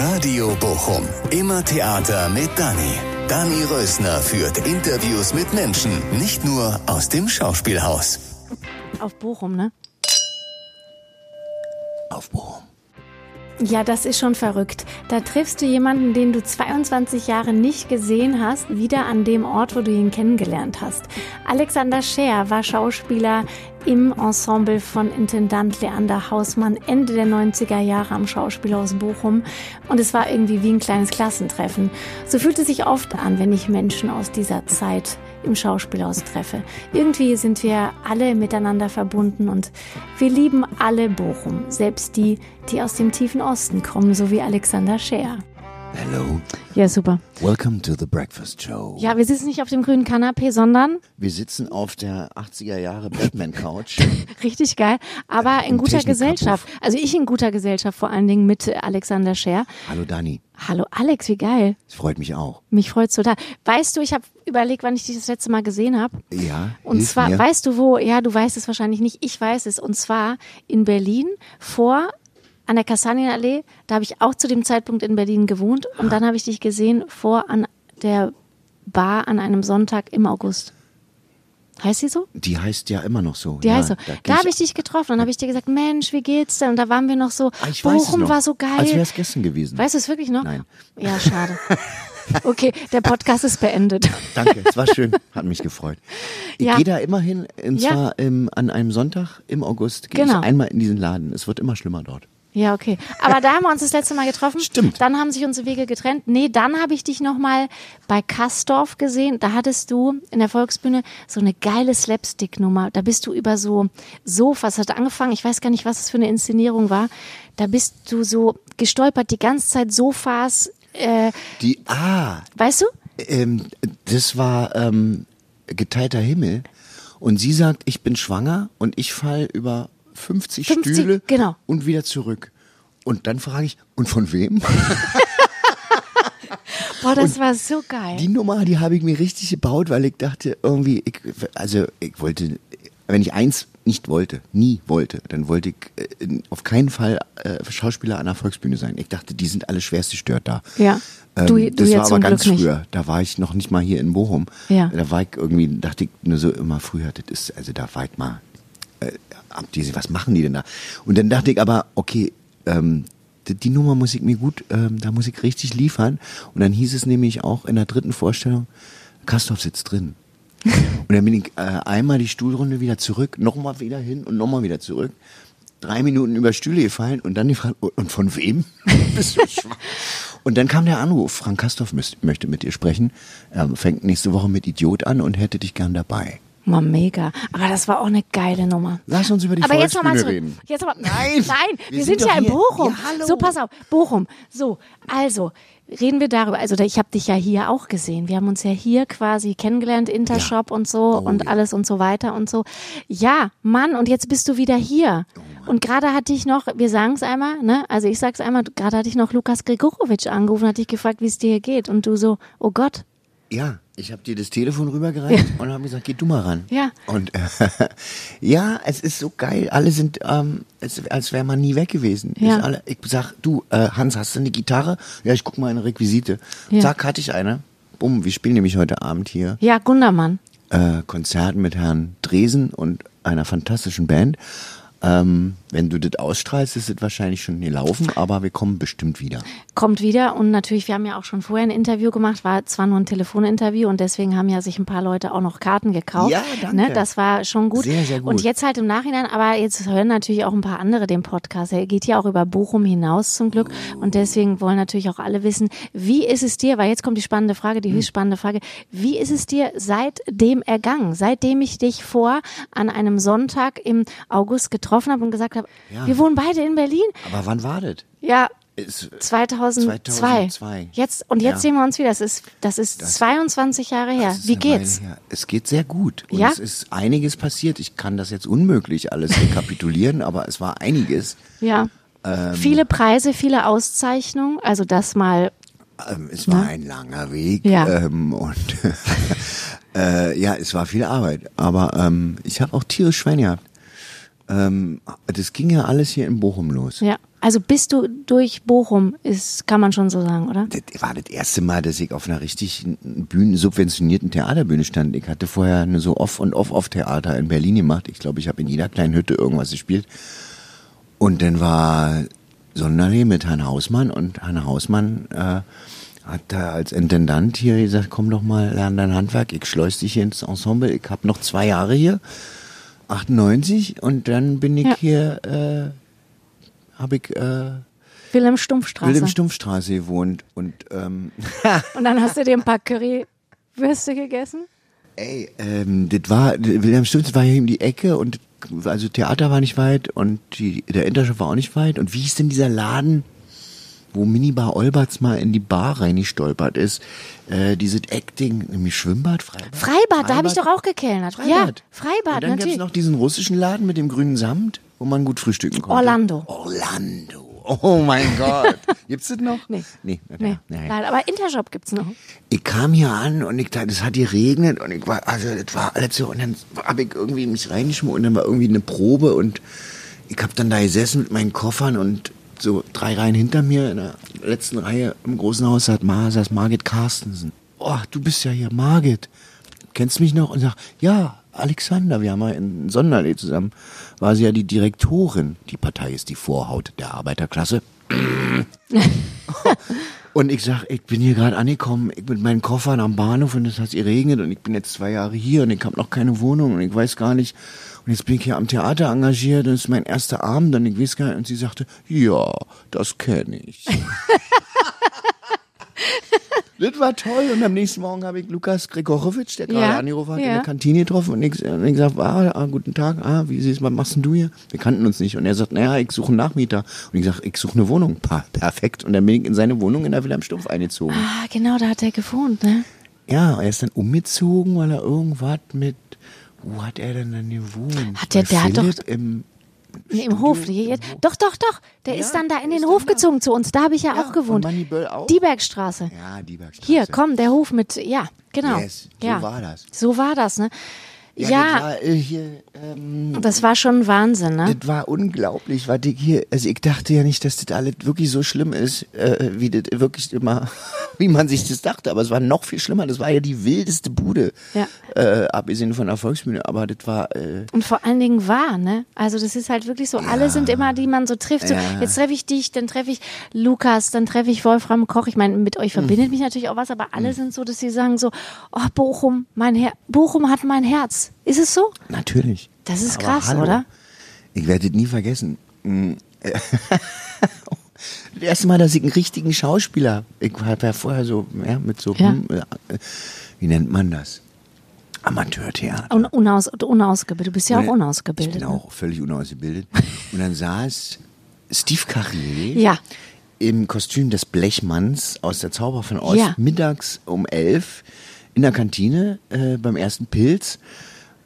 Radio Bochum. Immer Theater mit Dani. Dani Rösner führt Interviews mit Menschen, nicht nur aus dem Schauspielhaus. Auf Bochum, ne? Auf Bochum. Ja, das ist schon verrückt. Da triffst du jemanden, den du 22 Jahre nicht gesehen hast, wieder an dem Ort, wo du ihn kennengelernt hast. Alexander Scher war Schauspieler im Ensemble von Intendant Leander Hausmann Ende der 90er Jahre am Schauspielhaus Bochum und es war irgendwie wie ein kleines Klassentreffen. So fühlt es sich oft an, wenn ich Menschen aus dieser Zeit im Schauspielhaus treffe. Irgendwie sind wir alle miteinander verbunden und wir lieben alle Bochum, selbst die, die aus dem tiefen Osten kommen, so wie Alexander Scher. Hello. Ja, super. Welcome to the Breakfast Show. Ja, wir sitzen nicht auf dem grünen Kanapee, sondern Wir sitzen auf der 80er Jahre Batman Couch. richtig geil, aber in Im guter. Gesellschaft. Also ich in guter Gesellschaft, vor allen Dingen mit Alexander Scher. Hallo Dani. Hallo Alex, wie geil. Es freut mich auch. Mich freut's total. Weißt du, ich habe überlegt, wann ich dich das letzte Mal gesehen habe. Ja. Und zwar, mir. weißt du wo? Ja, du weißt es wahrscheinlich nicht. Ich weiß es. Und zwar in Berlin vor an der Kastanienallee. Da habe ich auch zu dem Zeitpunkt in Berlin gewohnt. Und dann habe ich dich gesehen vor an der Bar an einem Sonntag im August. Heißt sie so? Die heißt ja immer noch so. Die ja, heißt so. Da, Da habe ich dich getroffen und habe ich dir gesagt, Mensch, wie geht's denn? Und da waren wir noch so, Ah, Bochum noch. war so geil. Als wäre es gestern gewesen. Weißt du es wirklich noch? Nein. Ja, schade. Okay, der Podcast ist beendet. Danke, es war schön. Hat mich gefreut. Ich Ja. gehe da immer hin, und Ja. zwar ähm, an einem Sonntag im August. Gehe Genau. ich einmal in diesen Laden. Es wird immer schlimmer dort. Ja, okay. Aber da haben wir uns das letzte Mal getroffen. Stimmt. Dann haben sich unsere Wege getrennt. Nee, dann habe ich dich nochmal bei Kastorf gesehen. Da hattest du in der Volksbühne so eine geile Slapstick-Nummer. Da bist du über so Sofas, hat angefangen, ich weiß gar nicht, was es für eine Inszenierung war. Da bist du so gestolpert, die ganze Zeit Sofas, äh, Die, ah, weißt du? ähm, das war ähm, geteilter Himmel. Und sie sagt, ich bin schwanger und ich fall über 50, 50, Stühle genau. und wieder zurück. Und dann frage ich, und von wem? Boah, das war so geil. Die Nummer, die habe ich mir richtig gebaut, weil ich dachte, irgendwie, ich, also ich wollte, wenn ich eins nicht wollte, nie wollte, dann wollte ich äh, auf keinen Fall äh, Schauspieler an der Volksbühne sein. Ich dachte, die sind alle schwerst gestört da. Ja. Ähm, Du- du das war aber ganz Glück nicht. früher. Da war ich noch nicht mal hier in Bochum. Ja. Da war ich irgendwie, dachte ich nur so immer früher, das ist, also da war ich mal, äh, diese, was machen die denn da? Und dann dachte ich aber, okay, ähm, die, die Nummer muss ich mir gut, ähm, da muss ich richtig liefern. Und dann hieß es nämlich auch in der dritten Vorstellung, Kastorf sitzt drin. Und dann bin ich äh, einmal die Stuhlrunde wieder zurück, nochmal wieder hin und nochmal wieder zurück. Drei Minuten über Stühle gefallen und dann die Frage, und von wem? Bist du und dann kam der Anruf, Frank Kastorf möchte mit dir sprechen. Er fängt nächste Woche mit Idiot an und hätte dich gern dabei. Mal mega. Aber das war auch eine geile Nummer. Lass uns über die Aber jetzt Volksbühne zurück. reden. Jetzt aber, Nein, nein, wir, wir sind, sind ja in. Bochum. Ja, hallo. So, pass auf, Bochum. So, also reden wir darüber. Also ich habe dich ja hier auch gesehen. Wir haben uns ja hier quasi kennengelernt, Intershop und so Oh, und ja. alles und so weiter und so. Ja, Mann, und jetzt bist du wieder hier. Oh, und gerade hatte ich noch, wir sagen es einmal, ne? Also ich sag's einmal, gerade hatte ich noch Lukas Gregorowitsch angerufen, hatte ich gefragt, wie es dir hier geht. Und du so, oh Gott, Ja, ich habe dir das Telefon rübergereicht und habe gesagt, geh du mal ran. Ja. Und äh, ja, es ist so geil. Alle sind, ähm, es, als wäre man nie weg gewesen. Ja. Ist alle, ich sag, du, äh, Hans, hast du eine Gitarre? Ja, ich guck mal eine Requisite. Ja. Zack, hatte ich eine. Bumm, wir spielen nämlich heute Abend hier ja, Gundermann. äh, Konzert mit Herrn Dresen und einer fantastischen Band. Ähm, wenn du das ausstrahlst, ist es wahrscheinlich schon gelaufen, aber wir kommen bestimmt wieder. kommt wieder und natürlich, wir haben ja auch schon vorher ein Interview gemacht, war zwar nur ein Telefoninterview und deswegen haben ja sich ein paar Leute auch noch Karten gekauft. Ja, danke. Ne, das war schon gut. Sehr, sehr gut. Und jetzt halt im Nachhinein, aber jetzt hören natürlich auch ein paar andere den Podcast. Er geht ja auch über Bochum hinaus zum Glück und deswegen wollen natürlich auch alle wissen, wie ist es dir, weil jetzt kommt die spannende Frage, Hm. die höchst spannende Frage, wie ist es dir seitdem ergangen, seitdem ich dich vor an einem Sonntag im August getroffen habe und gesagt habe, Ja. wir wohnen beide in Berlin? Aber wann war das? Ja, Ist, 2002. 2002. Jetzt und jetzt Ja. sehen wir uns wieder. Das ist das ist 22 Jahre her. Das Wie geht's? Her. Es geht sehr gut. Und Ja? es ist einiges passiert. Ich kann das jetzt unmöglich alles rekapitulieren, aber es war einiges. Ja. Ähm. viele Preise, viele Auszeichnungen. Also das mal. Ähm, es war ein langer Weg. Ja. Ähm, und äh, ja, es war viel Arbeit. Aber ähm, ich habe auch tierisch Schwein gehabt. Ähm, das ging ja alles hier in Bochum los. Ja. Also bist du durch Bochum, ist, kann man schon so sagen, oder? Das war das erste Mal, dass ich auf einer richtig Bühne, subventionierten Theaterbühne stand. Ich hatte vorher eine so Off- und Off-Off-Theater in Berlin gemacht. Ich glaube, ich habe in jeder kleinen Hütte irgendwas gespielt. Und dann war Sonderlee mit Herrn Hausmann und Herrn Hausmann äh, hat da als Intendant hier gesagt, komm doch mal, lern dein Handwerk, ich schleus dich hier ins Ensemble, ich habe noch zwei Jahre hier, 98 und dann bin ich Ja. hier, äh, habe ich äh, Wilhelm Stumpfstraße. Wilhelm Stumpfstraße gewohnt und ähm, Und dann hast du dir ein paar Currywürste gegessen? Ey, ähm, das war, Wilhelm Stumpf war hier um die Ecke und also Theater war nicht weit und die, der Intershop war auch nicht weit. Und wie hieß denn dieser Laden, wo Minibar Olberts mal in die Bar reingestolpert ist? Äh, dieses Acting, nämlich Schwimmbad, Freibad? Freibad, da habe ich doch auch gekellnert. Ja, Freibad. Freibad, Und dann gab's natürlich. noch diesen russischen Laden mit dem grünen Samt, wo man gut frühstücken konnte. Orlando. Orlando. Oh mein Gott. Gibt's das noch? Nee. Nee, Nee, nein. leider. Aber Intershop gibt's noch. ich kam hier an und ich dachte, es hat geregnet und ich war, also das war alles so und dann habe ich irgendwie mich reingeschmuckt und dann war irgendwie eine Probe und ich habe dann da gesessen mit meinen Koffern und so drei Reihen hinter mir in der letzten Reihe im großen Haus saß, Mar saß Margit Carstensen. Oh, du bist ja hier, Margit. Kennst mich noch? Und sag, ja, Alexander, wir haben mal in Sonderlee zusammen, war sie ja die Direktorin. Die Partei ist die Vorhaut der Arbeiterklasse. Und ich sag, ich bin hier gerade angekommen, ich mit meinen Koffern am Bahnhof und es hat geregnet und ich bin jetzt zwei Jahre hier und ich habe noch keine Wohnung und ich weiß gar nicht. Und jetzt bin ich hier am Theater engagiert und es ist mein erster Abend und ich weiß gar nicht. Und sie sagte, ja, das kenne ich. das war toll und am nächsten Morgen habe ich Lukas Gregorowitsch, der gerade Ja, angerufen hat, in ja. der Kantine getroffen und ich, und ich sag, ah, guten Tag, ah, wie siehst, was machst denn du hier? Wir kannten uns nicht. Und er sagt, naja, ich suche einen Nachmieter. Und ich sag, ich suche eine Wohnung. Pa, perfekt. Und dann bin ich in seine Wohnung in der Wilhelm Stumpf eingezogen. Ah, genau, da hat er gewohnt, ne? Ja, er ist dann umgezogen, weil er irgendwas mit, wo hat er denn dann gewohnt? Hat der- Bei der hat doch- im, Nee, Im Hof. Jetzt, doch, doch, doch. Der ist dann da in den Hof gezogen zu uns. Da habe ich ja, Ja, auch gewohnt. und auch? Die Bergstraße. ja, die Bergstraße. Hier, komm, der Hof mit, ja, genau. Yes, so ja. war das. So war das, ne? Ja, Ja, Das war, äh, hier, ähm, das war schon Wahnsinn, ne? Das war unglaublich, was ich hier, also ich dachte ja nicht, dass das alles wirklich so schlimm ist, äh, wie das wirklich immer, wie man sich das dachte, aber es war noch viel schlimmer, das war ja die wildeste Bude, Ja. äh, abgesehen von der Volksbühne, aber das war, äh, Und vor allen Dingen wahr, ne? Also das ist halt wirklich so, alle sind immer, die man so trifft. So, Ja. Jetzt treffe ich dich, dann treffe ich Lukas, dann treffe ich Wolfram Koch. Ich meine, mit euch verbindet mich natürlich auch was, aber alle sind so, dass sie sagen so, oh, Bochum, mein Her Bochum hat mein Herz. Ist es so? natürlich. Das ist krass, hallo. oder? Ich werde das nie vergessen. Äh, Das erste Mal, dass ich einen richtigen Schauspieler, ich habe ja vorher so, ja, mit so, Ja. hm, wie nennt man das? Amateurtheater. Un unaus unausgebildet. Du bist ja auch Und Ich unausgebildet. bin ne? auch völlig unausgebildet. Und dann saß Steve Carrier Ja. im Kostüm des Blechmanns aus der Zauber von Ost Ja. mittags um elf in der Kantine äh, beim ersten Pilz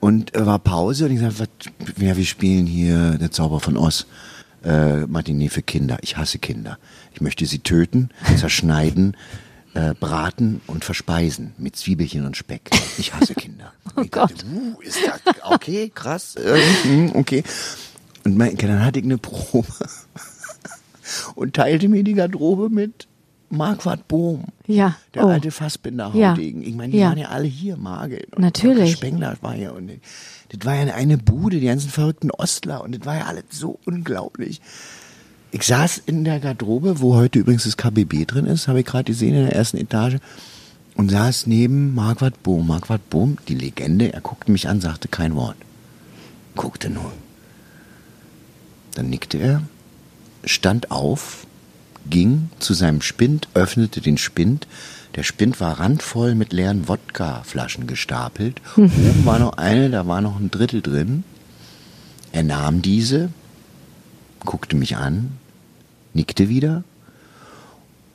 und äh, war Pause und ich sagte, ja, wir spielen hier der Zauber von Oz. Äh, Matinee für Kinder. Ich hasse Kinder. Ich möchte sie töten, zerschneiden, äh, braten und verspeisen mit Zwiebelchen und Speck. Ich hasse Kinder. Oh ich dachte, uh, ist das okay, krass, äh, hm, okay. Und mein, dann hatte ich eine Probe und teilte mir die Garderobe mit Marquardt Bohm. Ja. Der oh. alte Fassbinder Ja. Ich meine, die Ja. waren ja alle hier, Margit. und Natürlich. Volker Spengler war hier. Und das war ja eine Bude, die ganzen verrückten Ostler. Und das war ja alles so unglaublich. Ich saß in der Garderobe, wo heute übrigens das KBB drin ist, habe ich gerade gesehen in der ersten Etage. Und saß neben Marquardt Bohm. Marquardt Bohm, die Legende, er guckte mich an, sagte kein Wort. Guckte nur. Dann nickte er, stand auf, ging zu seinem Spind, öffnete den Spind. Der Spind war randvoll mit leeren Wodkaflaschen gestapelt. Oben war noch eine, da war noch ein Drittel drin. Er nahm diese, guckte mich an, nickte wieder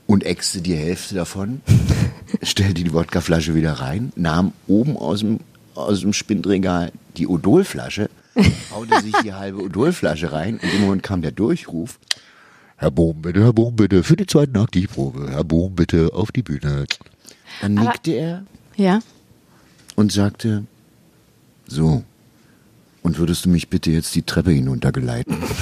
und äxte die Hälfte davon, stellte die Wodkaflasche wieder rein, nahm oben aus dem, aus dem Spindregal die Odolflasche, haute sich die halbe Odolflasche rein und im Moment kam der Durchruf. Herr Bohm, bitte, Herr Bohm, bitte, für die zweite Aktivprobe. Herr Bohm, bitte, auf die Bühne. Dann Aber- nickte er Ja. und sagte, so, und würdest du mich bitte jetzt die Treppe hinuntergeleiten?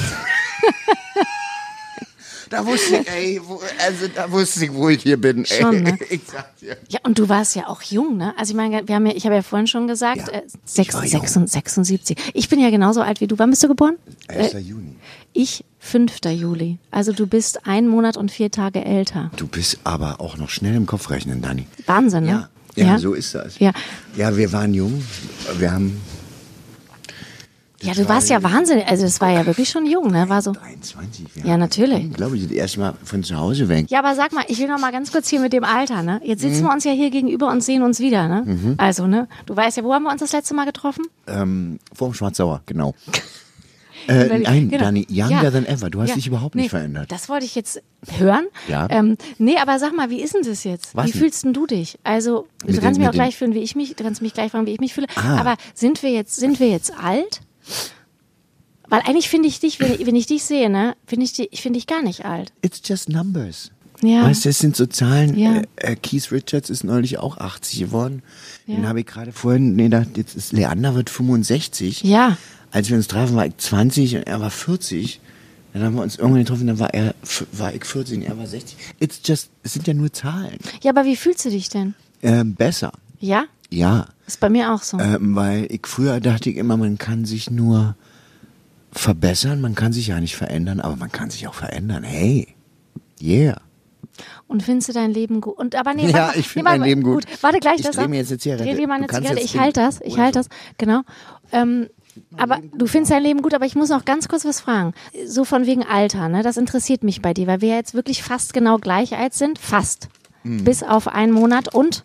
Da wusste ich, ey, wo, also da wusste ich, wo ich hier bin. Ey. Schon, ne? Ich sag dir. Ja, und du warst ja auch jung, ne? Also ich meine, wir haben ja, ich habe ja vorhin schon gesagt, Ja, äh, ich sechs, war sechs, jung. 76. Ich bin ja genauso alt wie du. Wann bist du geboren? 1. Juni. Ich 5. Juli. Also du bist ein Monat und vier Tage älter. Du bist aber auch noch schnell im Kopf rechnen, Dani. Wahnsinn, ne? Ja, ja, so ist das. Ja. Ja, wir waren jung. Wir haben Ja, du warst ja wahnsinnig. Also es war ja wirklich schon jung, ne? War so. 23. Wir Ja, natürlich. Glaube ich, das erste Mal von zu Hause weg. Ja, aber sag mal, ich will noch mal ganz kurz hier mit dem Alter, ne? Jetzt Mhm. sitzen wir uns ja hier gegenüber und sehen uns wieder, ne? Also, ne? Du weißt ja, wo haben wir uns das letzte Mal getroffen? Ähm, vor dem Schwarzsauer, genau. Äh, nein, Genau. Dani, younger Ja. than ever. Du hast Ja. dich überhaupt Nee, nicht verändert. Das wollte ich jetzt hören. Ja. Ähm, nee, aber sag mal, wie ist denn das jetzt? Was wie denn? fühlst denn du dich? Also, du Mit kannst den- mich auch den- gleich fühlen, wie ich mich, du kannst mich gleich fragen, wie ich mich fühle. Ah. Aber sind wir jetzt, sind wir jetzt alt? Weil eigentlich finde ich dich, wenn ich, wenn ich dich sehe, ne, finde ich, dich- ich finde dich gar nicht alt. It's just numbers. Ja. Weißt du, es sind so Zahlen. Ja. Äh, äh, Keith Richards ist neulich auch 80 geworden. Den Ja. habe ich gerade vorhin, nee, da, jetzt ist Leander wird 65. Ja. Als wir uns trafen, war ich 20 und er war 40. Dann haben wir uns irgendwann getroffen, dann war er, war ich 14, er war 60. It's just, es sind ja nur Zahlen. Ja, aber wie fühlst du dich denn? Ähm, besser. Ja? Ja. Ist bei mir auch so. Ähm, weil ich früher dachte ich immer, man kann sich nur verbessern, man kann sich ja nicht verändern, aber man kann sich auch verändern. Hey, yeah. Und findest du dein Leben gut? Und aber nee, Ja, ich find nee, mein Leben gut. Warte gleich Ich das ab. mir jetzt eine Zigarette. Dreh dir mal eine Zigarette. Ich halte das, ich halte das, genau. Ähm, aber du findest dein Leben gut, aber ich muss noch ganz kurz was fragen. So von wegen Alter, ne? Das interessiert mich bei dir, weil wir jetzt wirklich fast genau gleich alt sind. Fast. Hm. Bis auf einen Monat und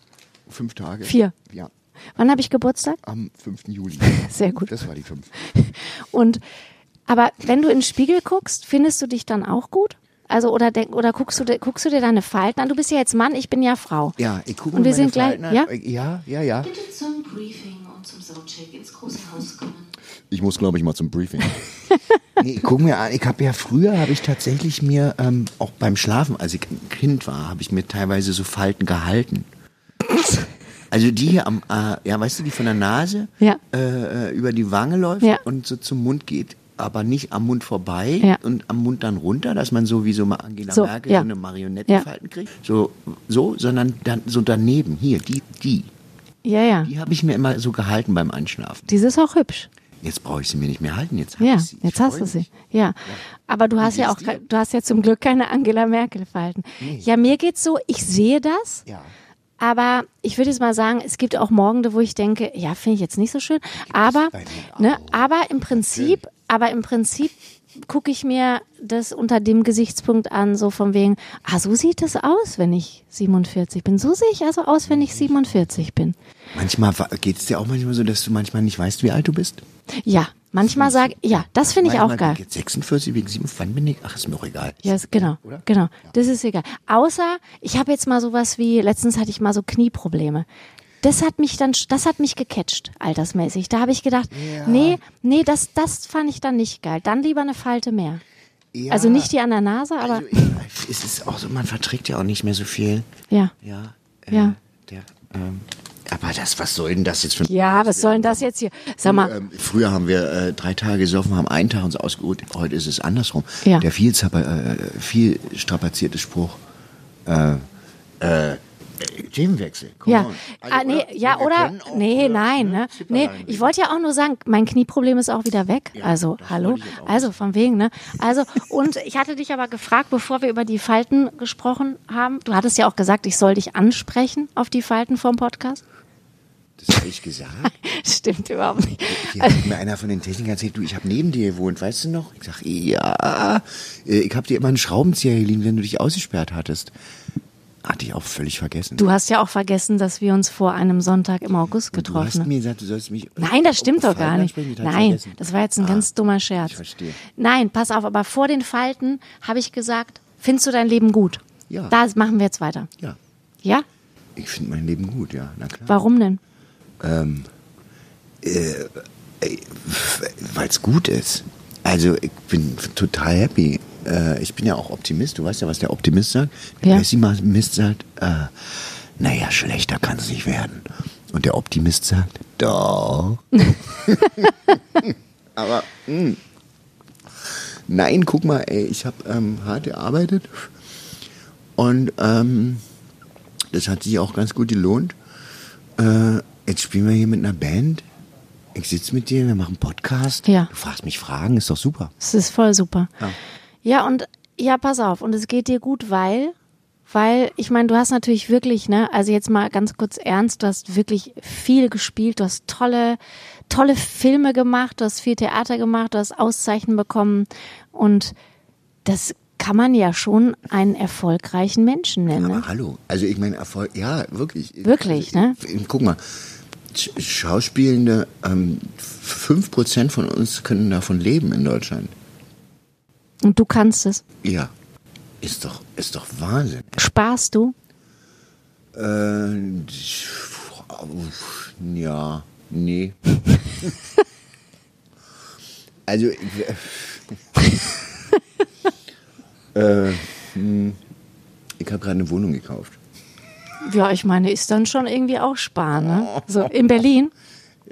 Fünf Tage. Vier. Ja, wann habe ich Geburtstag? am 5. Juli. Sehr gut. Das war die fünf. Und aber wenn du in den Spiegel guckst, findest du dich dann auch gut? Also oder denk, oder guckst du dir- guckst du dir deine Falten an? Du bist ja jetzt Mann, ich bin ja Frau. Ja, ich gucke Und mir wir meine sind gleich- Falten an. ja? Ja, ja, ja. Bitte zum Briefing und zum Soundcheck ins große Haus kommen. Ich muss, glaube ich, mal zum Briefing. nee, guck mir an. Ich habe ja früher, habe ich tatsächlich mir, ähm, auch beim Schlafen, als ich ein Kind war, habe ich mir teilweise so Falten gehalten. Also die hier am, äh, ja, weißt du, die von der Nase Ja. äh, äh, über die Wange läuft Ja. und so zum Mund geht, aber nicht am Mund vorbei Ja. und am Mund dann runter, dass man so wie so mal Angela So, Merkel ja. so eine Marionettenfalten kriegt. So, so, sondern dann so daneben, hier, die, die. Ja, ja. Die habe ich mir immer so gehalten beim Einschlafen. Die ist auch hübsch. Jetzt brauche ich sie mir nicht mehr halten, jetzt habe Ja, ich sie. Ich jetzt hast du sie. mich. Ja. Aber du hast ja auch, dir? du hast ja zum Glück keine Angela Merkel Falten. Ja, mir geht's so, ich sehe das. Ja. Aber ich würde jetzt mal sagen, es gibt auch Morgende, wo ich denke, ja, finde ich jetzt nicht so schön. Aber, ne, aber im Prinzip, aber im Prinzip gucke ich mir das unter dem Gesichtspunkt an, so von wegen, ah, so sieht es aus, wenn ich 47 bin. So sehe ich also aus, wenn ich 47 bin. Manchmal geht es dir auch manchmal so, dass du manchmal nicht weißt, wie alt du bist. Ja, manchmal sage ja, das finde ich auch geil. bin ich Jetzt 46 wegen 7, wann bin ich? Ach, ist mir auch egal. Ja, ist, genau, Oder? genau. Das ist egal. Außer, ich habe jetzt mal sowas wie, letztens hatte ich mal so Knieprobleme. Das hat mich dann, das hat mich gecatcht, altersmäßig. Da habe ich gedacht, nee, nee, das, das fand ich dann nicht geil. Dann lieber eine Falte mehr. Ja, Also nicht die an der Nase, aber Also, ich, es ist auch so, man verträgt ja auch nicht mehr so viel. ja. Ja. äh, Ja. Der, ähm, aber das, was soll denn das jetzt für ein Ja, was soll denn das jetzt hier? Sag mal, Ähm, früher haben wir äh, drei Tage gesoffen, haben einen Tag uns ausgeruht. Heute ist es andersrum. Ja. Der viel, äh, viel strapazierte Spruch. Äh, äh, Themenwechsel. Come ja. on. Also, ah, nee, oder? ja, oder? auch, nee, äh, nein, ne? Nee, Zipperlein ich wollte ja auch nur sagen, mein Knieproblem ist auch wieder weg. Ja, also, hallo. Also, von wegen, ne? Also, und ich hatte dich aber gefragt, bevor wir über die Falten gesprochen haben. Du hattest ja auch gesagt, ich soll dich ansprechen auf die Falten vom Podcast. Das habe ich gesagt. Stimmt überhaupt nicht. Hier hat mir einer von den Technikern erzählt, du, ich habe neben dir gewohnt, weißt du noch? Ich sag, ja, äh, ich habe dir immer einen Schraubenzieher geliehen, wenn du dich ausgesperrt hattest. Hatte ich auch völlig vergessen. Du hast ja auch vergessen, dass wir uns vor einem Sonntag im August du hast getroffen haben. mir gesagt, du sollst mich. Nein, das stimmt doch gar nicht. Nein, vergessen. das war jetzt ein Ah, ganz dummer Scherz. Ich verstehe. Nein, pass auf, aber vor den Falten habe ich gesagt, findest du dein Leben gut? Ja. Da machen wir jetzt weiter. Ja, Ja? ich finde mein Leben gut, ja, na klar. Warum denn? Weil es gut ist. Also ich bin total happy. Äh, ich bin ja auch Optimist. Du weißt ja, was der Optimist sagt. Der Ja. Pessimist sagt, äh, naja, schlechter kann es nicht werden. Und der Optimist sagt, doch. Aber, mh. Nein, guck mal, ey, ich habe ähm, hart gearbeitet und ähm, das hat sich auch ganz gut gelohnt. Äh, jetzt spielen wir hier mit einer Band. Ich sitze mit dir, wir machen Podcast. Ja. Du fragst mich Fragen, ist doch super. Es ist voll super. Ja. Ja, und ja, pass auf. Und es geht dir gut, weil, weil, ich meine, du hast natürlich wirklich, ne, also jetzt mal ganz kurz ernst, du hast wirklich viel gespielt, du hast tolle, tolle Filme gemacht, du hast viel Theater gemacht, du hast Auszeichnungen bekommen und das kann man ja schon einen erfolgreichen Menschen nennen. Ne? Aber hallo, also ich meine Erfolg, ja, wirklich. Wirklich, also, ne? Guck mal, Schauspielende, ähm, 5% von uns können davon leben in Deutschland. Und du kannst es. Ja, ist doch, ist doch Wahnsinn. Sparst du? Äh, ja, nee. also, ich, äh, hm, ich habe gerade eine Wohnung gekauft. Ja, ich meine, ist dann schon irgendwie auch sparen, ne? So, in Berlin?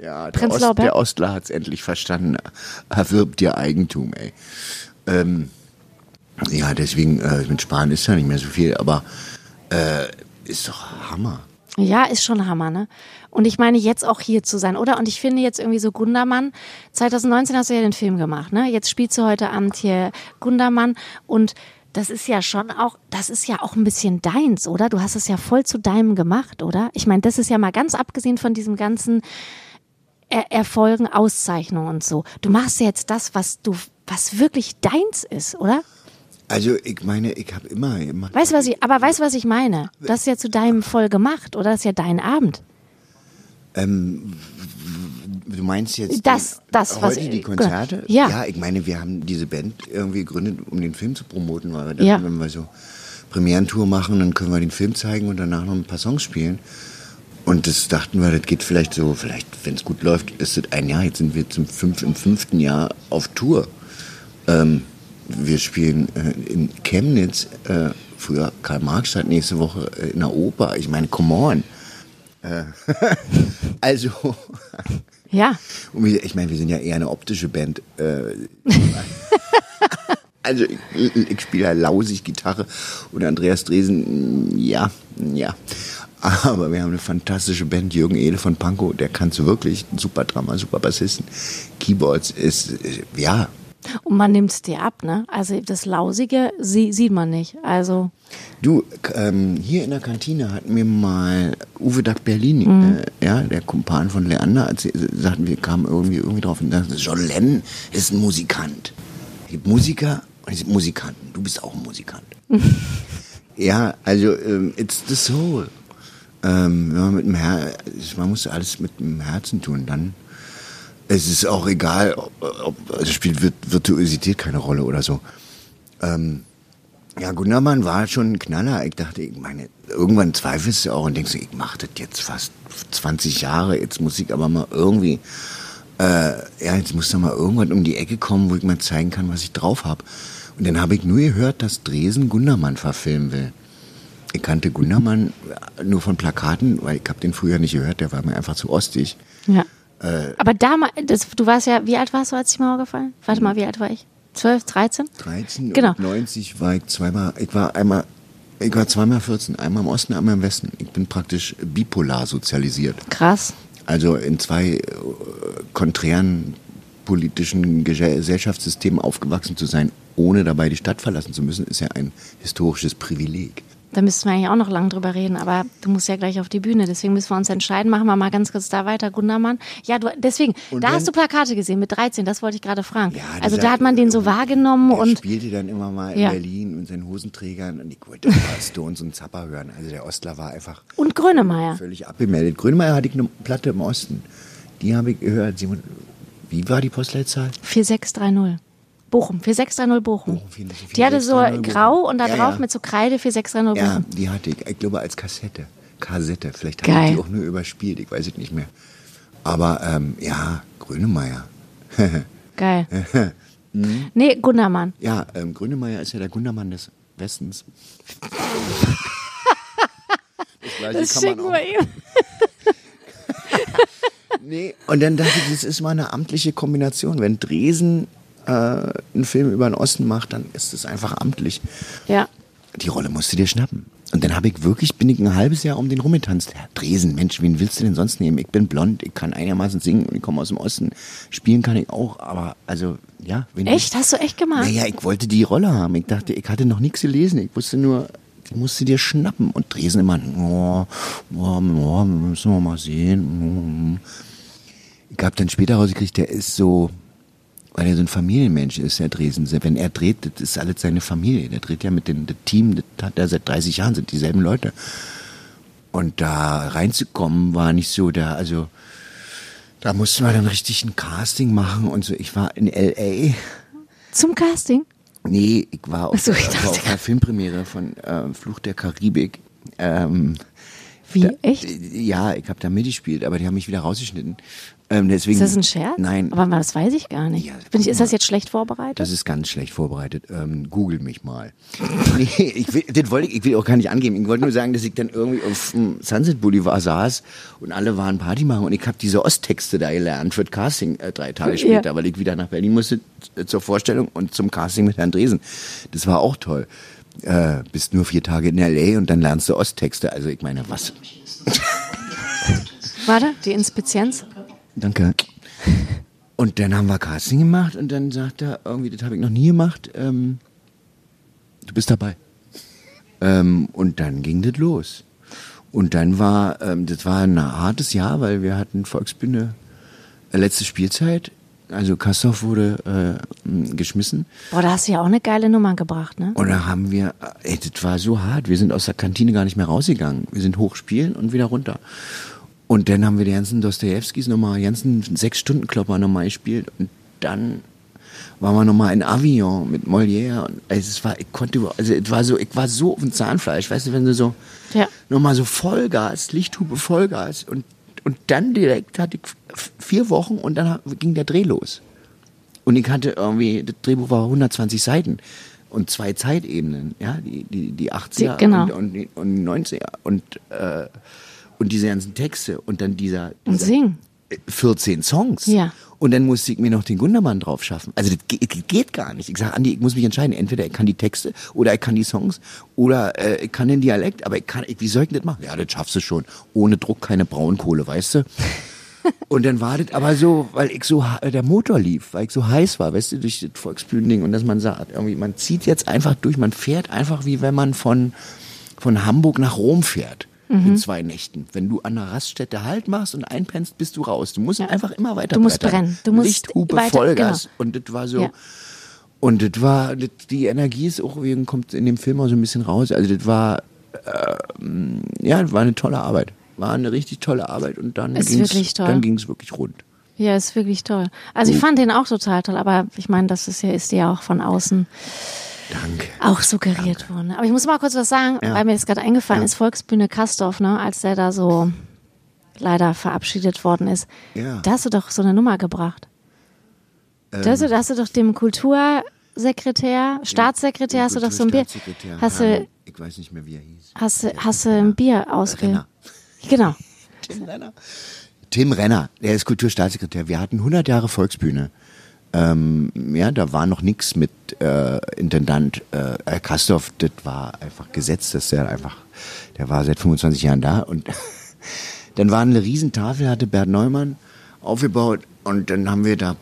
Ja, der, Ost, der Ostler hat es endlich verstanden. Erwirbt dir Eigentum, ey. Ähm, ja, deswegen, äh, mit Sparen ist ja nicht mehr so viel, aber äh, ist doch Hammer. Ja, ist schon Hammer, ne? Und ich meine, jetzt auch hier zu sein, oder? Und ich finde jetzt irgendwie so Gundermann, 2019 hast du ja den Film gemacht, ne? Jetzt spielst du heute Abend hier Gundermann und das ist ja schon auch, das ist ja auch ein bisschen deins, oder? Du hast es ja voll zu deinem gemacht, oder? Ich meine, das ist ja mal ganz abgesehen von diesem ganzen er Erfolgen, Auszeichnungen und so. Du machst ja jetzt das, was du, was wirklich deins ist, oder? Also, ich meine, ich habe immer, immer. Weißt du, was ich, aber weißt du, was ich meine? Das ist ja zu deinem voll gemacht, oder? Das ist ja dein Abend. Ähm, du meinst jetzt Das- das, was- heute die Konzerte? Ja. Ja, ich meine, wir haben diese Band irgendwie gegründet, um den Film zu promoten, weil wir dachten, Ja. wenn wir so Premierentour machen, dann können wir den Film zeigen und danach noch ein paar Songs spielen. Und das dachten wir, das geht vielleicht so, vielleicht, wenn es gut läuft, ist es ein Jahr. Jetzt sind wir zum fünf, im fünften Jahr auf Tour. Ähm, wir spielen äh, in Chemnitz, äh, früher Karl-Marx-Stadt, nächste Woche äh, in der Oper. Ich meine, come on. Äh, also, Ja. und wir, ich meine, wir sind ja eher eine optische Band. Äh, also ich, ich spiele ja lausig Gitarre und Andreas Dresen, ja, ja. Aber wir haben eine fantastische Band, Jürgen Ehle von Pankow, der kann so wirklich, ein super Drama, super Bassisten. Keyboards ist, äh, ja, Und man nimmt es dir ab, ne? Also das Lausige sie, sieht man nicht. Also, Du, ähm, hier in der Kantine hat mir mal Uwe Dack Berlin, äh, ja, der Kumpan von Leander, erzählt, sagten wir, kamen irgendwie, irgendwie drauf und dachten, John Lennon ist ein Musikant. Es gibt Musiker und es gibt Musikanten. Du bist auch ein Musikant. ja, also, ähm, it's the soul. Ähm, wenn man mit dem Her man muss alles mit dem Herzen tun, dann es ist auch egal, ob, ob also spielt Vir- Virtuosität keine Rolle oder so. Ähm, ja, Gundermann war schon ein Knaller. Ich dachte, ich meine, irgendwann zweifelst du auch und denkst, ich mache das jetzt fast 20 Jahre, jetzt muss ich aber mal irgendwie, äh, ja, jetzt muss da mal irgendwann um die Ecke kommen, wo ich mal zeigen kann, was ich drauf habe. Und dann habe ich nur gehört, dass Dresen Gundermann verfilmen will. Ich kannte Gundermann nur von Plakaten, weil ich habe den früher nicht gehört, der war mir einfach zu ostig. ja. Äh. Aber damals, du warst ja, wie alt warst du, als die Mauer gefallen? Warte mal, wie alt war ich? 12, 13? 13 Genau. und 90 war ich zweimal, ich war einmal, ich war zweimal 14, einmal im Osten, einmal im Westen. Ich bin praktisch bipolar sozialisiert. Krass. Also in zwei äh, konträren politischen Gese- Gesellschaftssystemen aufgewachsen zu sein, ohne dabei die Stadt verlassen zu müssen, ist ja ein historisches Privileg. Da müssten wir eigentlich auch noch lange drüber reden, aber du musst ja gleich auf die Bühne, deswegen müssen wir uns entscheiden. Machen wir mal ganz kurz da weiter, Gundermann. Ja, du, deswegen, Und da hast du Plakate gesehen mit 13, das wollte ich gerade fragen. Ja, also da hat man den so wahrgenommen Der und spielte dann immer mal in Ja. Berlin mit seinen Hosenträgern und ich wollte Stones und Zappa hören. Also der Ostler war einfach und Grönemeyer. völlig abgemeldet. Grönemeyer hatte ich eine Platte im Osten. Die habe ich gehört. Simon, wie war die Postleitzahl? 4630. Bochum, 4630 Bochum. Bochum, 4630 die hatte so Bochum. grau und da Ja, drauf ja. mit so Kreide 4630 Ja, Bochum. die hatte ich. Ich glaube als Kassette. Kassette. Vielleicht habe ich die auch nur überspielt. Ich weiß es nicht mehr. Aber ähm, ja, Grönemeyer. Geil. Mhm. Nee, Gundermann. Ja, ähm, Grönemeyer ist ja der Gundermann des Westens. das gleiche Das kann schicken man auch. wir ihm. Nee. Und dann dachte ich, das ist mal eine amtliche Kombination. Wenn Dresen äh, einen Film über den Osten macht, dann ist es einfach amtlich. Ja. Die Rolle musst du dir schnappen. Und dann habe ich wirklich, bin ich ein halbes Jahr um den rumgetanzt. Herr Dresen, Mensch, wen willst du denn sonst nehmen? Ich bin blond, ich kann einigermaßen singen und ich komme aus dem Osten. Spielen kann ich auch, aber also, ja. Echt? Hast du echt gemacht? Naja, ich wollte die Rolle haben. Ich dachte, ich hatte noch nichts gelesen. Ich wusste nur, die musst du dir schnappen. Und Dresen immer, oh, oh, oh, müssen wir mal sehen. Ich habe dann später rausgekriegt, der ist so, weil er so ein Familienmensch ist, der Dresen. Wenn er dreht, das ist alles seine Familie. Der dreht ja mit dem Team, das hat er seit 30 Jahren, sind dieselben Leute. Und da reinzukommen war nicht so, da, also, da mussten wir dann richtig ein Casting machen und so. Ich war in L.A. Zum Casting? Nee, ich war auf, so, ich war dachte auf einer Filmpremiere von äh, Fluch der Karibik. Ähm, Wie? da, echt? Ja, ich habe da mitgespielt, aber die haben mich wieder rausgeschnitten. Ähm, deswegen, Ist das ein Scherz? Nein. Aber das weiß ich gar nicht. Ja, Bin ich, ist das jetzt schlecht vorbereitet? Das ist ganz schlecht vorbereitet. Ähm, Google mich mal. nee, ich will, das wollte ich, ich will auch gar nicht angeben. Ich wollte nur sagen, dass ich dann irgendwie auf dem Sunset Boulevard saß und alle waren Party machen und ich habe diese Osttexte da gelernt für das Casting äh, drei Tage später, Ja. weil ich wieder nach Berlin musste äh, zur Vorstellung und zum Casting mit Herrn Dresen. Das war auch toll. Äh, bist nur vier Tage in L.A. und dann lernst du Osttexte. Also ich meine, was? Warte, die Inspizienz? Danke. Und dann haben wir Casting gemacht und dann sagt er irgendwie, das habe ich noch nie gemacht, ähm, du bist dabei. Ähm, und dann ging das los. Und dann war, ähm, das war ein hartes Jahr, weil wir hatten Volksbühne, äh, letzte Spielzeit. Also Kastorf wurde äh, geschmissen. Boah, da hast du ja auch eine geile Nummer gebracht, ne? Und da haben wir, ey, das war so hart. Wir sind aus der Kantine gar nicht mehr rausgegangen. Wir sind hochspielen und wieder runter. Und dann haben wir die ganzen Dostojewskis nochmal, die ganzen Sechs-Stunden-Klopper nochmal gespielt. Und dann waren wir nochmal in Avignon mit Molière. Und also es war, ich konnte, also es war so, ich war so auf dem Zahnfleisch. Weißt du, wenn du so Ja. nochmal so Vollgas, Lichthupe Vollgas. Und, und dann direkt hatte ich vier Wochen und dann ging der Dreh los. Und ich hatte irgendwie, das Drehbuch war 120 Seiten und zwei Zeitebenen, ja, die, die, die 80er Die- genau. und, und, und die 90er und, äh, und diese ganzen Texte und dann dieser, Und dieser singen. 14 Songs. Ja. Und dann musste ich mir noch den Gundermann drauf schaffen. Also das geht, geht gar nicht. Ich sage, Andi, ich muss mich entscheiden. Entweder ich kann die Texte oder ich kann die Songs oder äh, ich kann den Dialekt, aber ich kann, ich, wie soll ich das machen? Ja, das schaffst du schon. Ohne Druck keine Braunkohle, weißt du? Und dann war das aber so, weil ich so, der Motor lief, weil ich so heiß war, weißt du, durch das Volksbühnending und dass man sagt, irgendwie, man zieht jetzt einfach durch, man fährt einfach wie wenn man von, von Hamburg nach Rom fährt. Mhm. In zwei Nächten. Wenn du an der Raststätte Halt machst und einpennst, bist du raus. Du musst einfach immer weiter Du musst brettern. brennen. Du musst Lichthupe, weiter- Vollgas. genau. Und das war so. Ja. Und das war, das, die Energie ist auch, irgendwie- kommt in dem Film auch so ein bisschen raus. Also das war, ähm, ja, das war eine tolle Arbeit. War eine richtig tolle Arbeit und dann wirklich toll. dann ging's wirklich rund. Ja, ist wirklich toll. Also Oh. ich fand den auch total toll, aber ich meine, das ist ja, ist ja auch von außen Danke. auch suggeriert worden. Aber ich muss mal kurz was sagen, Ja. weil mir das gerade eingefallen Ja. ist, Volksbühne Kastorf, ne, als der da so leider verabschiedet worden ist. Ja. Da hast du doch so eine Nummer gebracht. da, hast du, da hast du doch dem Kultursekretär, Staatssekretär, hast du doch so ein Bier. Hast du, Ich weiß nicht mehr, wie er hieß. hast du, hast du ein Bier ausge... Renner. Genau. Tim Renner. Tim Renner, der ist Kulturstaatssekretär. Wir hatten 100 Jahre Volksbühne. Ähm, ja, da war noch nichts mit äh, Intendant äh, Kastorf. Das war einfach Gesetz, dass der einfach, der war seit 25 Jahren da und dann war eine Riesentafel, hatte Bert Neumann aufgebaut und dann haben wir da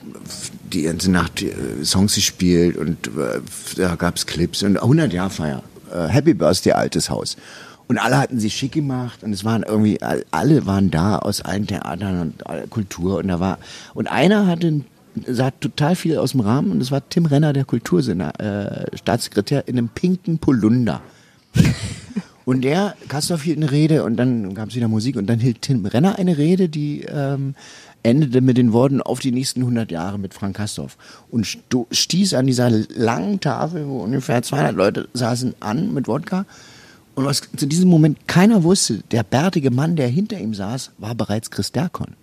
die ganze Nacht äh, Songs gespielt und äh, da gab's Clips und 100 Jahr Feier. Äh, Happy Birthday Altes Haus. Und alle hatten sich schick gemacht und es waren irgendwie, all- alle waren da aus allen Theatern und aller Kultur und da war, und einer hatte, ein- sah total viel aus dem Rahmen und das war Tim Renner, der Kulturstaatssekretär äh, Staatssekretär in einem pinken Polunder. Und der, Kastorf hielt eine Rede und dann gab es wieder Musik und dann hielt Tim Renner eine Rede, die ähm, endete mit den Worten auf die nächsten 100 Jahre mit Frank Kastorf und stieß an dieser langen Tafel, wo ungefähr 200 Leute saßen, an mit Wodka. Und was zu diesem Moment keiner wusste, der bärtige Mann, der hinter ihm saß, war bereits Chris Derkon.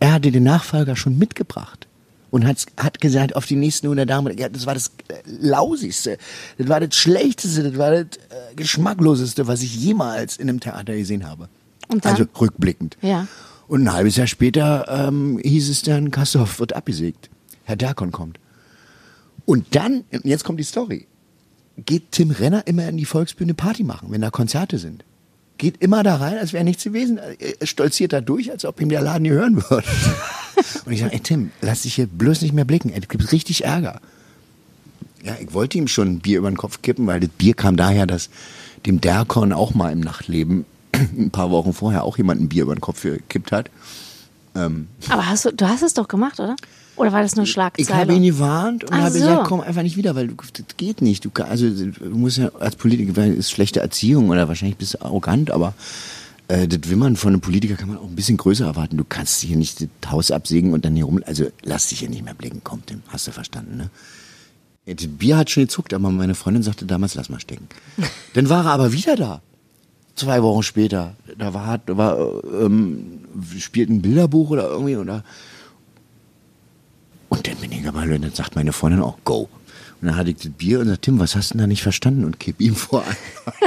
Er hatte den Nachfolger schon mitgebracht und hat, hat gesagt, auf die nächsten 100 Jahre, ja, das war das äh, Lausigste, das war das Schlechteste, das war das äh, Geschmackloseste, was ich jemals in einem Theater gesehen habe. Also rückblickend. Ja. Und ein halbes Jahr später ähm, hieß es dann, Kastorf wird abgesägt. Herr Derkon kommt. Und dann, jetzt kommt die Story, geht Tim Renner immer in die Volksbühne Party machen, wenn da Konzerte sind. Geht immer da rein, als wäre nichts gewesen. Er stolziert da durch, als ob ihm der Laden gehören würde. Und ich sage, ey Tim, lass dich hier bloß nicht mehr blicken. Es gibt richtig Ärger. Ja, ich wollte ihm schon ein Bier über den Kopf kippen, weil das Bier kam daher, dass dem Derkon auch mal im Nachtleben ein paar Wochen vorher auch jemand ein Bier über den Kopf gekippt hat. Aber hast du, du hast es doch gemacht, oder? Oder war das nur Ich Schlagzeile? habe ihn gewarnt und Ach habe so. gesagt, komm einfach nicht wieder, weil du, das geht nicht. Du, also, du musst ja als Politiker, weil ist schlechte Erziehung oder wahrscheinlich bist du arrogant, aber äh, das will man von einem Politiker kann man auch ein bisschen größer erwarten. Du kannst hier nicht das Haus absägen und dann hier rum, also lass dich hier nicht mehr blicken, komm, Tim, hast du verstanden, ne? Das Bier hat schon gezuckt, aber meine Freundin sagte damals, lass mal stecken. Dann war er aber wieder da. Zwei Wochen später. Da war, da war äh, ähm, spielt ein Bilderbuch oder irgendwie oder und dann bin ich aber, und dann sagt meine Freundin auch, go. Und dann hatte ich das Bier und sagt, Tim, was hast du denn da nicht verstanden? Und kipp ihm vor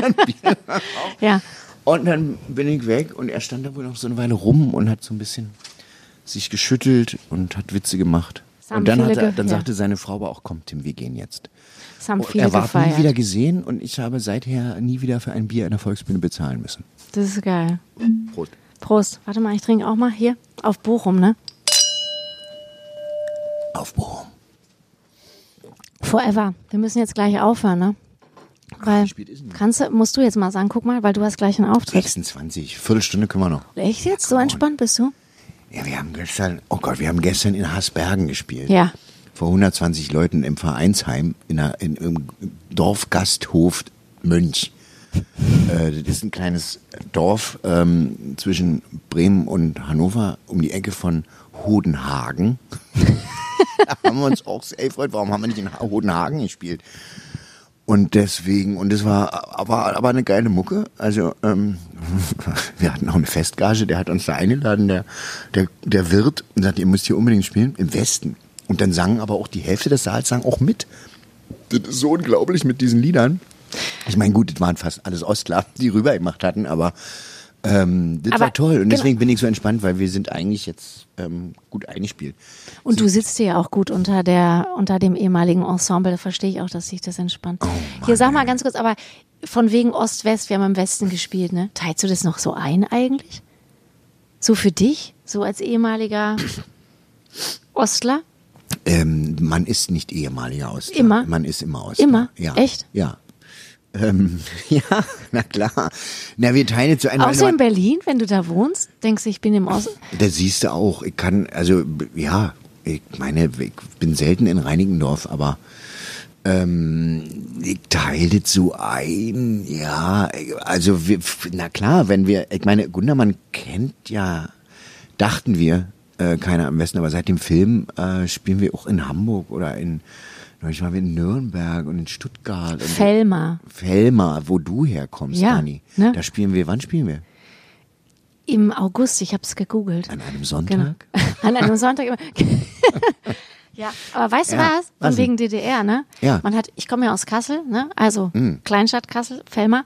ein Bier. Ja. Und dann bin ich weg und er stand da wohl noch so eine Weile rum und hat so ein bisschen sich geschüttelt und hat Witze gemacht. Und dann, hat er, dann sagte seine Frau aber auch, komm Tim, wir gehen jetzt. Haben Und viele er war nie gefeiert. wieder gesehen und ich habe seither nie wieder für ein Bier in der Volksbühne bezahlen müssen. Das ist geil. Prost. Prost. Warte mal, ich trinke auch mal hier auf Bochum, ne? Auf Bochum. Forever. Wir müssen jetzt gleich aufhören, ne? Weil, kannst du, musst du jetzt mal sagen, guck mal, weil du hast gleich einen Auftritt. 26, Viertelstunde können wir noch. Echt jetzt? So entspannt bist du? Ja, wir haben gestern, oh Gott, wir haben gestern in Hasbergen gespielt. Ja. Vor 120 Leuten im Vereinsheim in einer, in, im Dorfgasthof Mönch. äh, das ist ein kleines Dorf ähm, zwischen Bremen und Hannover um die Ecke von Hodenhagen. haben wir uns auch sehr gefreut, warum haben wir nicht in Hodenhagen gespielt? Und deswegen, und es war aber, aber eine geile Mucke. Also, ähm, wir hatten auch eine Festgage, der hat uns da eingeladen, der, der, der Wirt, und sagt, ihr müsst hier unbedingt spielen, im Westen. Und dann sangen aber auch die Hälfte des Saals sang auch mit. Das ist so unglaublich mit diesen Liedern. Ich meine, gut, das waren fast alles Ostler, die rüber gemacht hatten, aber ähm, das Aber war toll. Und genau. deswegen bin ich so entspannt, weil wir sind eigentlich jetzt ähm, gut eingespielt. Und du sitzt hier ja auch gut unter der, unter dem ehemaligen Ensemble. Da verstehe ich auch, dass sich das entspannt. hier sag mal ganz kurz, aber von wegen Ost-West, wir haben im Westen gespielt, ne? Teilst du das noch so ein eigentlich? So für dich? So als ehemaliger Ostler? Ähm, man ist nicht ehemaliger Ostler. Immer? Man ist immer Ostler. Immer? Ja. Echt? Ja. Ähm, ja, na klar. Na, wir teilen jetzt so ein. Auch so in Berlin, wenn du da wohnst, denkst du, ich bin im Osten. Da siehst du auch, ich kann, also, ja, ich meine, ich bin selten in Reinickendorf, aber ähm, ich teile das so ein, ja, also, wir, na klar, wenn wir, ich meine, Gundermann kennt ja, dachten wir, äh, keiner am besten, aber seit dem Film äh, spielen wir auch in Hamburg oder in, neulich waren wir in Nürnberg und in Stuttgart. Fellmar. Fellmar, wo du herkommst, Ja, Dani. ne? Da spielen wir, wann spielen wir? Im August, ich habe es gegoogelt. An einem Genau. Sonntag? An einem Sonntag immer. ja, aber weißt du Ja, was? Von wegen DDR, ne? Ja. Man hat, ich komme ja aus Kassel, ne? Also Kleinstadt Kassel, Fellmar.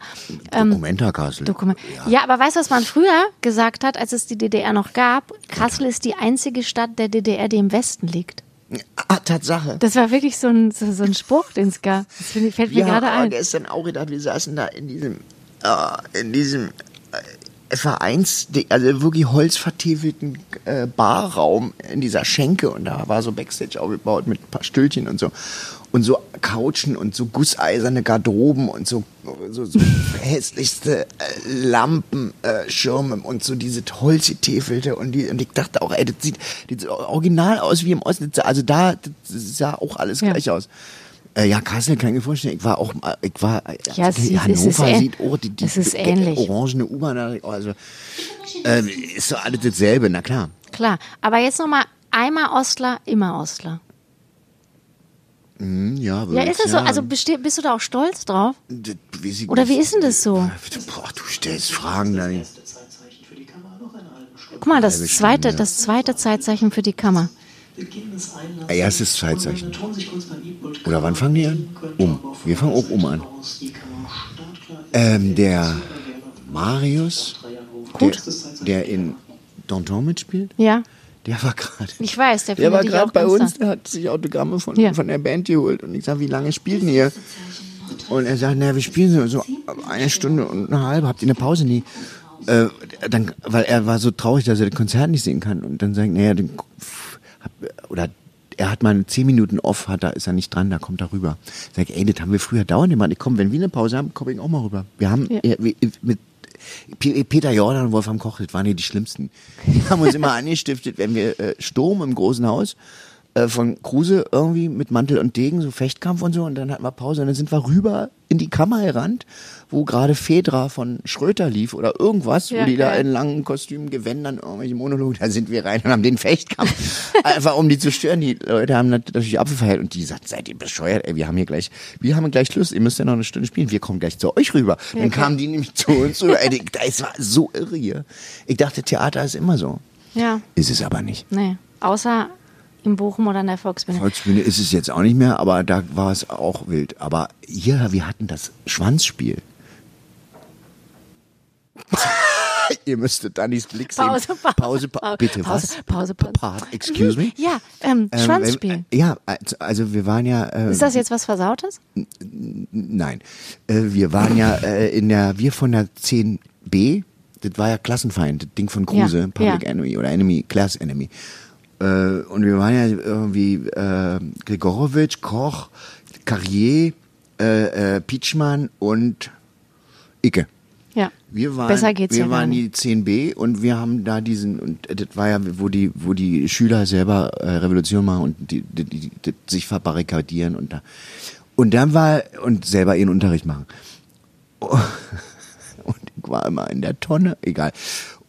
Ähm, Dokumentarkassel. Dokument. Ja. aber weißt du, was man früher gesagt hat, als es die DDR noch gab? Kassel ist die einzige Stadt der DDR, die im Westen liegt. Ah, Tatsache. Das war wirklich so ein, so, so ein Spruch, den es gab. Das fällt mir Ja, gerade ein. gestern auch gedacht, wir saßen da in diesem, äh, in diesem Vereins, also wirklich holzvertäfelten äh, Barraum in dieser Schenke und da war so Backstage aufgebaut mit ein paar Stühlchen und so und so Couchen und so gusseiserne Garderoben und so so, so hässlichste äh, Lampen, äh, Schirme und so diese Holzgetäfelte und die und ich dachte auch, ey, das sieht, das sieht original aus wie im Osten, also da das sah auch alles Ja. gleich aus. Äh, ja, Kassel kann ich mir vorstellen. Ich war auch, mal- ich war, Ja, es die sieht- es Hannover ist ähn- sieht, oh, die, die es ist äh, ähnlich. orangene U-Bahn, da- also, ähm, ist so alles dasselbe, na klar. Klar. Aber jetzt nochmal, einmal Ostler, immer Ostler. Hm, ja, würde Ja, ist es so? Also bist du da auch stolz drauf? Das ich Oder wie ist denn das so? Boah, du stellst Fragen, Dani. Erste Zeitzeichen für die Kamera noch eine halbe Stunde. Guck mal, das zweite, das zweite Zeitzeichen für die Kammer. Erstes Zeitzeichen. Dann beim E-Book Oder wann fangen die an? Um. Wir fangen auch um an. Ähm, der Marius, der, Gut. der in Danton mitspielt, Ja. Der war gerade. Ich weiß, der Der war gerade bei uns, der hat sich Autogramme von, Ja. von der Band geholt. Und ich sag, wie lange spielen ihr? Und er sagt, naja, wir spielen so, eine Stunde und eine halbe. Habt ihr eine Pause? Nie. Äh, dann, weil er war so traurig, dass er das Konzert nicht sehen kann. Und dann sagt, naja, den, hab- oder er hat mal zehn Minuten off, hat, da ist er nicht dran, da kommt er rüber. Sag ich, ey, das haben wir früher dauernd gemacht. Ich komm, wenn wir eine Pause haben, komme ich auch mal rüber. Wir haben Ja. ja, wir, mit P- Peter Jordan und Wolfram Koch, das waren hier die schlimmsten. Die haben uns immer angestiftet, wenn wir äh, Sturm im großen Haus äh, von Kruse irgendwie mit Mantel und Degen, so Fechtkampf und so, und dann hatten wir Pause und dann sind wir rüber in die Kammer gerannt, wo gerade Fedra von Schröter lief oder irgendwas, Ja, wo die da geil. in langen Kostümen, Gewändern, irgendwelche Monologe, da sind wir rein und haben den Fechtkampf, einfach um die zu stören. Die Leute haben natürlich Apfel verhält und die sagt, seid ihr bescheuert, ey, wir haben hier gleich, wir haben gleich Lust, ihr müsst ja noch eine Stunde spielen, wir kommen gleich zu euch rüber. Dann kamen die nämlich zu uns rüber, ey, das war so irre hier. Ich dachte, Theater ist immer so. Ja, Ist es aber nicht. nee. Außer in Bochum oder in der Volksbühne. Volksbühne ist es jetzt auch nicht mehr, aber da war es auch wild. Aber hier, wir hatten das Schwanzspiel. Ihr müsstet Dannys Blick sehen. Pause, Pause. Pause, pa bitte, Pause, was? Pause, Pause. Pa excuse me? Ja, ähm, Ähm, Schwanzspiel. äh, ja, also- also wir waren ja. Äh, Ist das jetzt was Versautes? Nein. Äh, wir waren ja äh, in der, wir von der 10b, das war ja Klassenfeind, das Ding von Kruse, Ja, Public ja. Enemy oder Enemy, Class Enemy. Äh, und wir waren ja irgendwie äh, Gregorowitsch, Koch, Carrier, äh, äh, Pietschmann und Icke. Ja. Wir waren, Besser geht's wir ja waren die 10b und wir haben da diesen, und das war ja, wo die, wo die Schüler selber äh, Revolution machen und die, die, die, die sich verbarrikadieren und da. Und dann war, und selber ihren Unterricht machen. Und ich war immer in der Tonne, egal.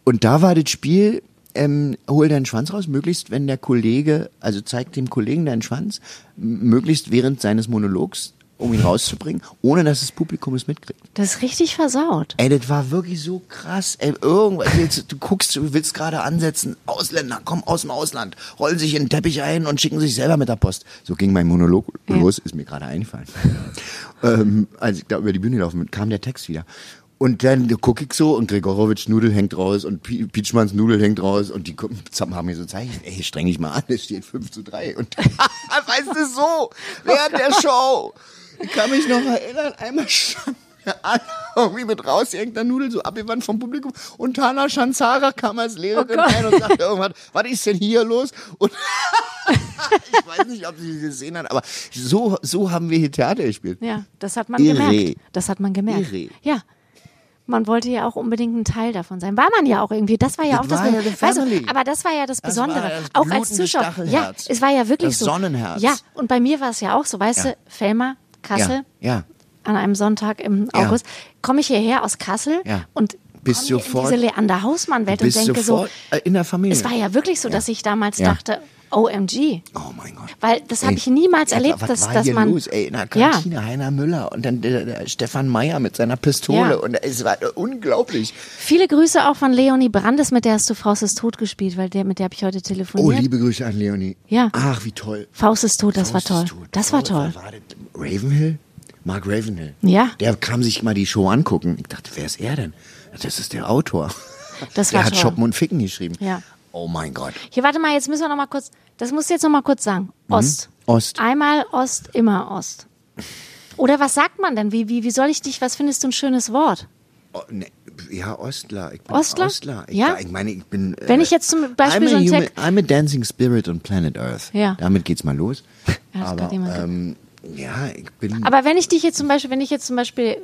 Und da war das Spiel, ähm, hol deinen Schwanz raus, möglichst wenn der Kollege, also zeig dem Kollegen deinen Schwanz, möglichst während seines Monologs, um ihn rauszubringen, ohne dass das Publikum es mitkriegt. Das ist richtig versaut. Ey, das war wirklich so krass. Ey, irgendwas, willst, du guckst, du willst gerade ansetzen, Ausländer kommen aus dem Ausland, rollen sich in den Teppich ein und schicken sich selber mit der Post. So ging mein Monolog Ja. los, ist mir gerade eingefallen. ähm, als ich da über die Bühne laufen kam der Text wieder. Und dann guck ich so und Gregorowitsch Nudel hängt raus und Pi- Pietschmanns Nudel hängt raus und die gucken- haben mir so Zeichen, ey, streng dich mal an, es steht 5 zu 3. Und weißt du so, während der Show. Ich kann mich noch erinnern, einmal stand an, irgendwie mit rausgehängter Nudel so abgewandt vom Publikum und Tana Schanzara kam als Lehrerin Oh rein und sagte irgendwas, was ist denn hier los? Und ich weiß nicht, ob sie gesehen hat, aber so, so haben wir hier Theater gespielt. Ja, das hat man Irre. gemerkt. Das hat man gemerkt. Irre. Ja. Man wollte ja auch unbedingt ein Teil davon sein. War man ja auch irgendwie. Das war ja Das auch das. war ja the weißt du, aber das war ja das Das Besondere. das auch als Zuschauer. Ja, es war ja wirklich Das so. Sonnenherz. Ja, und bei mir war es ja auch so. Weißt Ja. du, Fellmar, Kassel, Ja, ja. an einem Sonntag im Ja. August, komme ich hierher aus Kassel Ja. und Bist sofort- in diese Leander Hausmann-Welt und Bist denke so, äh, in der Familie. es war ja wirklich so, dass ich damals Ja. dachte, OMG. Oh mein Gott. Weil das habe ich niemals ja, erlebt, was dass, war dass hier man. los, ey, in der Ja. Heiner Müller und dann der, der Stefan Meyer mit seiner Pistole Ja. und es war unglaublich. Viele Grüße auch von Leonie Brandes, mit der hast du Faust ist tot gespielt, weil der, mit der habe ich heute Oh, telefoniert. liebe Grüße an Leonie. Ja. Ach, wie toll. Faust ist tot, das Faust war toll. tot. Das war Oh, toll. war? Ravenhill? Mark Ravenhill. Ja. Der kam sich mal die Show angucken. Ich dachte, wer ist er denn? Das ist der Autor. Das Der war hat toll. Shoppen und Ficken geschrieben. Ja. Oh mein Gott. Hier, warte mal, jetzt müssen wir noch mal kurz, das musst du jetzt noch mal kurz sagen. Ost. Mhm. Ost. Einmal Ost, immer Ost. Oder was sagt man denn? Wie, wie, wie soll ich dich, was findest du ein schönes Wort? Oh, ne, ja, Ostler. Ich bin Ostler? Ostler. Ich, Ja? ich meine, ich bin. Wenn ich jetzt zum Beispiel I'm so a, einen human, Text- I'm a dancing spirit on planet Earth. Ja. Damit geht's mal los. Ja, Aber ähm, ja, ich bin. Aber wenn ich dich jetzt zum Beispiel, wenn ich jetzt zum Beispiel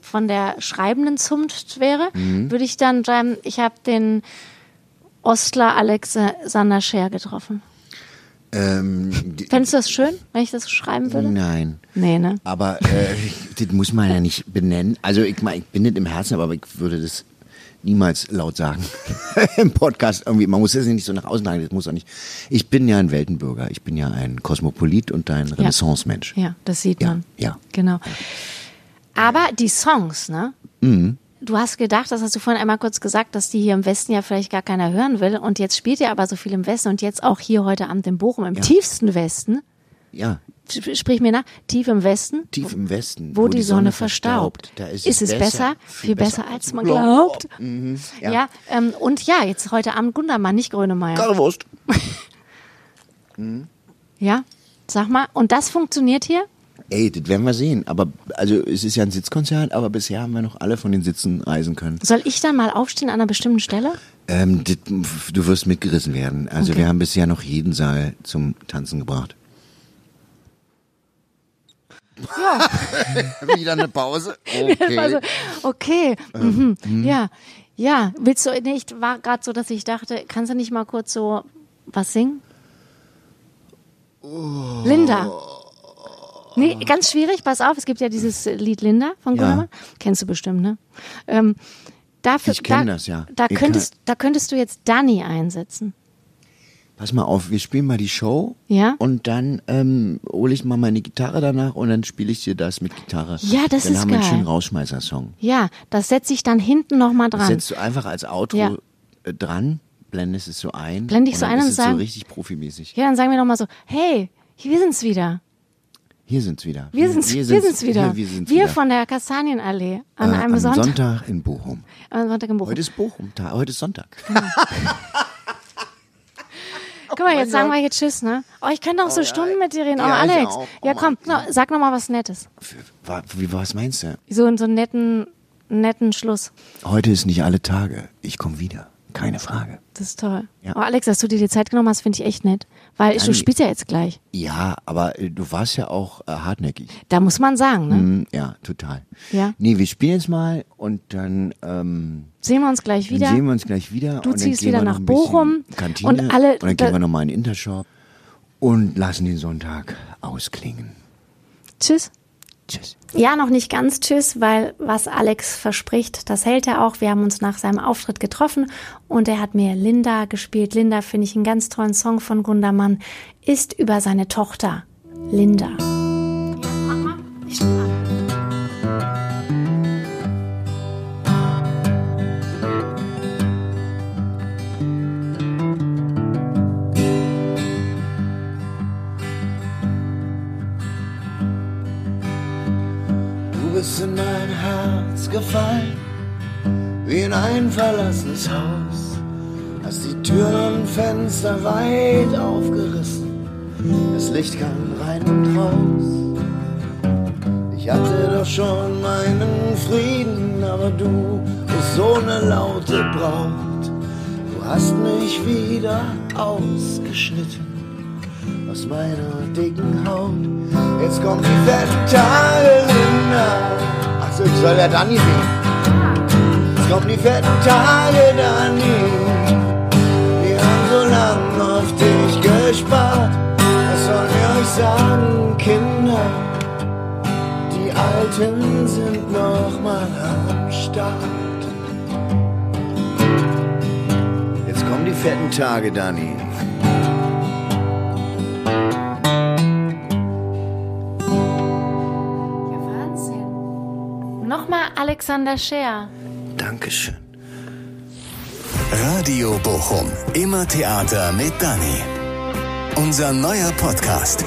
von der schreibenden Zunft wäre, Mhm. würde ich dann schreiben, ich habe den Ostler Alexander Scher getroffen. ähm, Fändest du das schön, wenn ich das schreiben würde? Nein. Nee, ne? Aber äh, das muss man ja nicht benennen. Also ich meine, ich bin nicht im Herzen, aber ich würde das niemals laut sagen im Podcast irgendwie. Man muss das nicht so nach außen tragen, das muss auch nicht. Ich bin ja ein Weltenbürger, ich bin ja ein Kosmopolit und ein Renaissance-Mensch. Ja, das sieht Ja, man. ja. Genau. Aber die Songs, ne? Mhm. Du hast gedacht, das hast du vorhin einmal kurz gesagt, dass die hier im Westen ja vielleicht gar keiner hören will. Und jetzt spielt ihr aber so viel im Westen und jetzt auch hier heute Abend in Bochum, im tiefsten Westen. Ja. Sp- Sprich mir nach. Tief im Westen. Tief im Westen, Wo, die, Sonne, verstaubt. Da ist, es besser, viel besser, als man glaubt. Mhm, Ja, ja. ähm, und ja, jetzt heute Abend Gundermann, nicht Grönemeyer. Currywurst. Ja, sag mal. Und das funktioniert hier? Ey, das werden wir sehen. Aber also es ist ja ein Sitzkonzert, aber bisher haben wir noch alle von den Sitzen reisen können. Soll ich dann mal aufstehen an einer bestimmten Stelle? Ähm, das, du wirst mitgerissen werden. Also Okay. wir haben bisher noch jeden Saal zum Tanzen gebracht. Ja. Wieder eine Pause. Also, okay. Mhm. hm. Ja. Ja. Willst du nicht, war gerade so, dass ich dachte, kannst du nicht mal kurz so was singen? Oh. Linda. Nee, ganz schwierig, pass auf, es gibt ja dieses Lied Linda von Ja. Gundermann. Kennst du bestimmt, ne? Ähm, dafür, Ich kenn da, das, ja. Da könntest, da könntest du jetzt Dani einsetzen. Pass mal auf, wir spielen mal die Show. Ja. Und dann ähm, hole ich mal meine Gitarre danach und dann spiele ich dir das mit Gitarre. Ja, das dann ist haben wir einen geil. schönen Rausschmeißer-Song. Ja, das setze ich dann hinten nochmal Das dran. setzt du einfach als Outro Ja. äh, dran, blendest es so ein. Blende ich und so dann ein und es sag- so richtig profimäßig. Ja, dann sagen wir nochmal so, hey, wir sind's wieder. Hier sind's wieder. Wir sind's, wir sind's wieder. Hier, wir sind's wir wieder. von der Kastanienallee an äh, einem am Sonntag. Sonntag in Bochum. Am Sonntag im Bochum. Heute ist Bochum, Tag- heute ist Sonntag. Guck mal, jetzt sagen wir hier Tschüss, ne? Oh, ich könnte auch so Stunden mit dir reden. Oh, Ja, ich Alex. auch. Oh, ja, komm, no, sag noch mal was Nettes. Für- wa- Wie, was meinst du? So, so einen netten, netten Schluss. Heute ist nicht alle Tage. Ich komme wieder. Keine Frage. Das ist toll. Ja. Oh, Alex, dass du dir die Zeit genommen hast, finde ich echt nett. Weil du Dani. spielst ja jetzt gleich. Ja, aber äh, du warst ja auch äh, hartnäckig. Da muss man sagen, ne? Hm, ja, total. Ja. Nee, wir spielen jetzt mal und dann, ähm, Sehen wir uns gleich wieder. sehen wir uns gleich wieder. Du ziehst wieder nach Bochum Kantine, und alle- Und dann da- gehen wir nochmal in den Intershop und lassen den Sonntag ausklingen. Tschüss. Tschüss. Ja, noch nicht ganz Tschüss, weil was Alex verspricht, das hält er auch. Wir haben uns nach seinem Auftritt getroffen und er hat mir Linda gespielt. Linda finde ich einen ganz tollen Song von Gundermann. Ist über seine Tochter Linda. Jetzt mach mal. Ich Du bist in mein Herz gefallen, wie in ein verlassenes Haus. Hast die Türen und Fenster weit aufgerissen, das Licht kam rein und raus. Ich hatte doch schon meinen Frieden, aber du bist so eine laute Braut. Du hast mich wieder ausgeschnitten aus meiner dicken Haut. Jetzt kommen die fetten Tage, Linda. Achso, ich soll ja Dani singen. Jetzt kommen die fetten Tage, Dani. Wir haben so lang auf dich gespart. Was sollen wir euch sagen, Kinder? Die Alten sind noch mal am Start. Jetzt kommen die fetten Tage, Dani. Nochmal Alexander Scher. Dankeschön. Radio Bochum. Immer Theater mit Dani. Unser neuer Podcast.